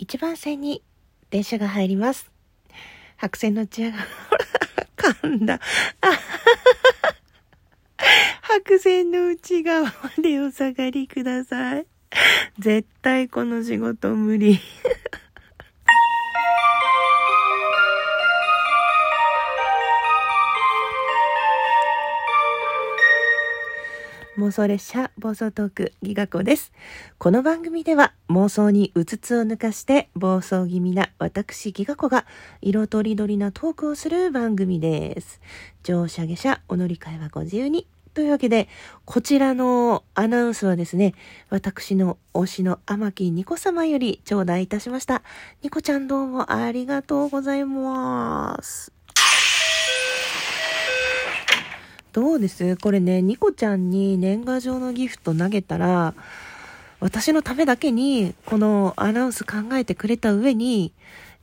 1番線に電車が入ります。白線の内側、ほら、噛んだ。白線の内側までお下がりください。絶対この仕事無理。妄想列車暴走トークギガ子です。この番組では妄想にうつつを抜かして暴走気味な私ギガ子が色とりどりなトークをする番組です。乗車下車お乗り換えはご自由に。というわけで、こちらのアナウンスはですね、私の推しの天木ニコ様より頂戴いたしました。ニコちゃんどうもありがとうございます。どうです？これね、ニコちゃんに年賀状のギフト投げたら、私のためだけに、このアナウンス考えてくれた上に、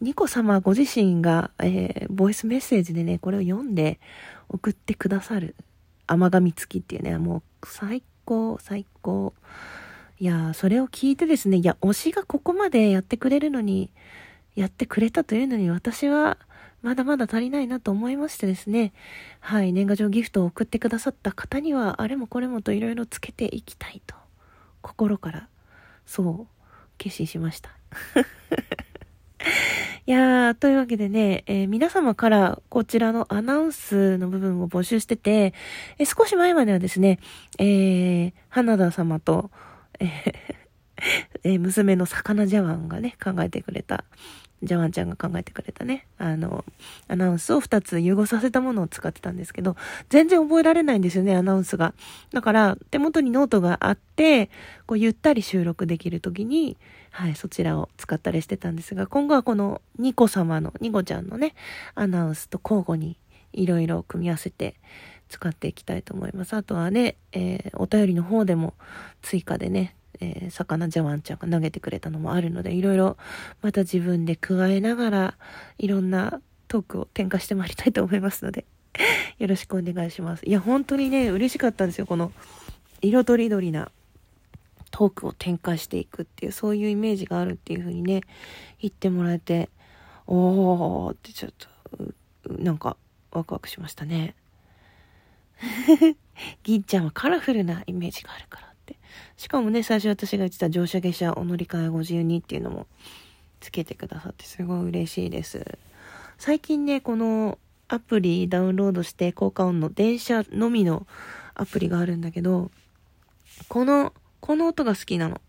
ニコ様ご自身が、えー、ボイスメッセージでね、これを読んで送ってくださる。甘噛み付きっていうね、もう最高、最高。いや、それを聞いてですね、いや、推しがここまでやってくれるのに、やってくれたというのに、私は、まだまだ足りないなと思いましてですね。はい、年賀状ギフトを送ってくださった方には、あれもこれもといろいろつけていきたいと、心から、そう、決心しました。いやー、というわけでね、えー皆様からこちらのアナウンスの部分を募集してて、えー少し前まではですね、えー、花田様と、えーえー娘の魚ジャワンがね、考えてくれた、ジャワンちゃんが考えてくれたね、あの、アナウンスを2つ融合させたものを使ってたんですけど、全然覚えられないんですよね、アナウンスが。だから、手元にノートがあって、こう、ゆったり収録できるときに、はい、そちらを使ったりしてたんですが、今後はこのニコ様の、ニコちゃんのね、アナウンスと交互にいろいろ組み合わせて使っていきたいと思います。あとはね、えーお便りの方でも追加でね、えー魚ジャワンちゃんが投げてくれたのもあるので、いろいろまた自分で加えながら、いろんなトークを展開してまいりたいと思いますので、よろしくお願いします。いや、本当にね、嬉しかったんですよ。この、色とりどりなトークを展開していくっていう、そういうイメージがあるっていう風にね、言ってもらえて、おーってちょっと、なんか、ワクワクしましたね。銀ちゃんはカラフルなイメージがあるから。しかもね、最初私が言ってた乗車下車お乗り換えご自由にっていうのもつけてくださってすごい嬉しいです。最近ね、このアプリダウンロードして効果音の電車のみのアプリがあるんだけど、この、この音が好きなの。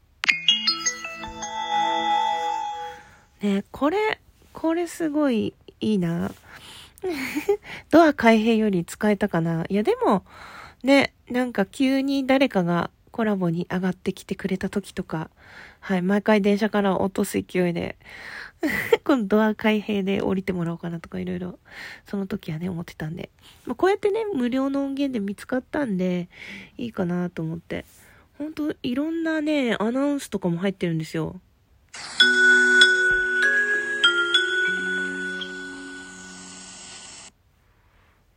ねこれ、これすごいいいな。ドア開閉より使えたかな。いやでも、ね、なんか急に誰かがコラボに上がってきてくれた時とか、はい、毎回電車から落とす勢いで、このドア開閉で降りてもらおうかなとかいろいろ、その時はね、思ってたんで。まあ、こうやってね、無料の音源で見つかったんで、いいかなと思って。ほんと、いろんなね、アナウンスとかも入ってるんですよ。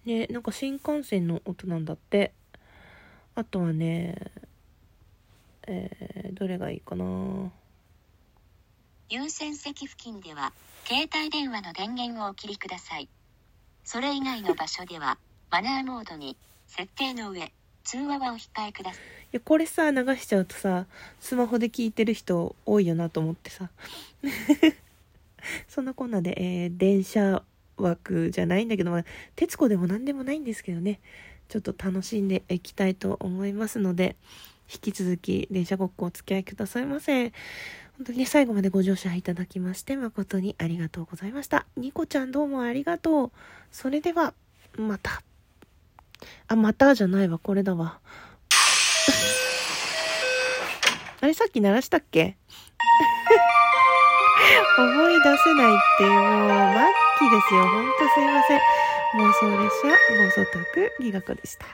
ね、なんか新幹線の音なんだって。あとはね、えー、どれがいいかな？優先席付近では携帯電話の電源をお切りください。それ以外の場所では マナーモードに設定の上通話はお控えください。いや、これさ、流しちゃうとさ、スマホで聞いてる人多いよなと思ってさ。そんなこんなで、えー電車枠じゃないんだけど、まあ、徹子でも何でもないんですけどね、ちょっと楽しんでいきたいと思いますので、引き続き電車ごっこお付き合いくださいませ。本当にね、最後までご乗車いただきまして、誠にありがとうございました。ニコちゃんどうもありがとう。それでは、また。あ、またじゃないわ、これだわ。あれさっき鳴らしたっけ？思い出せないっていう、もう、末期ですよ。ほんとすいません。妄想列車、妄想トーク、ギガ子でした。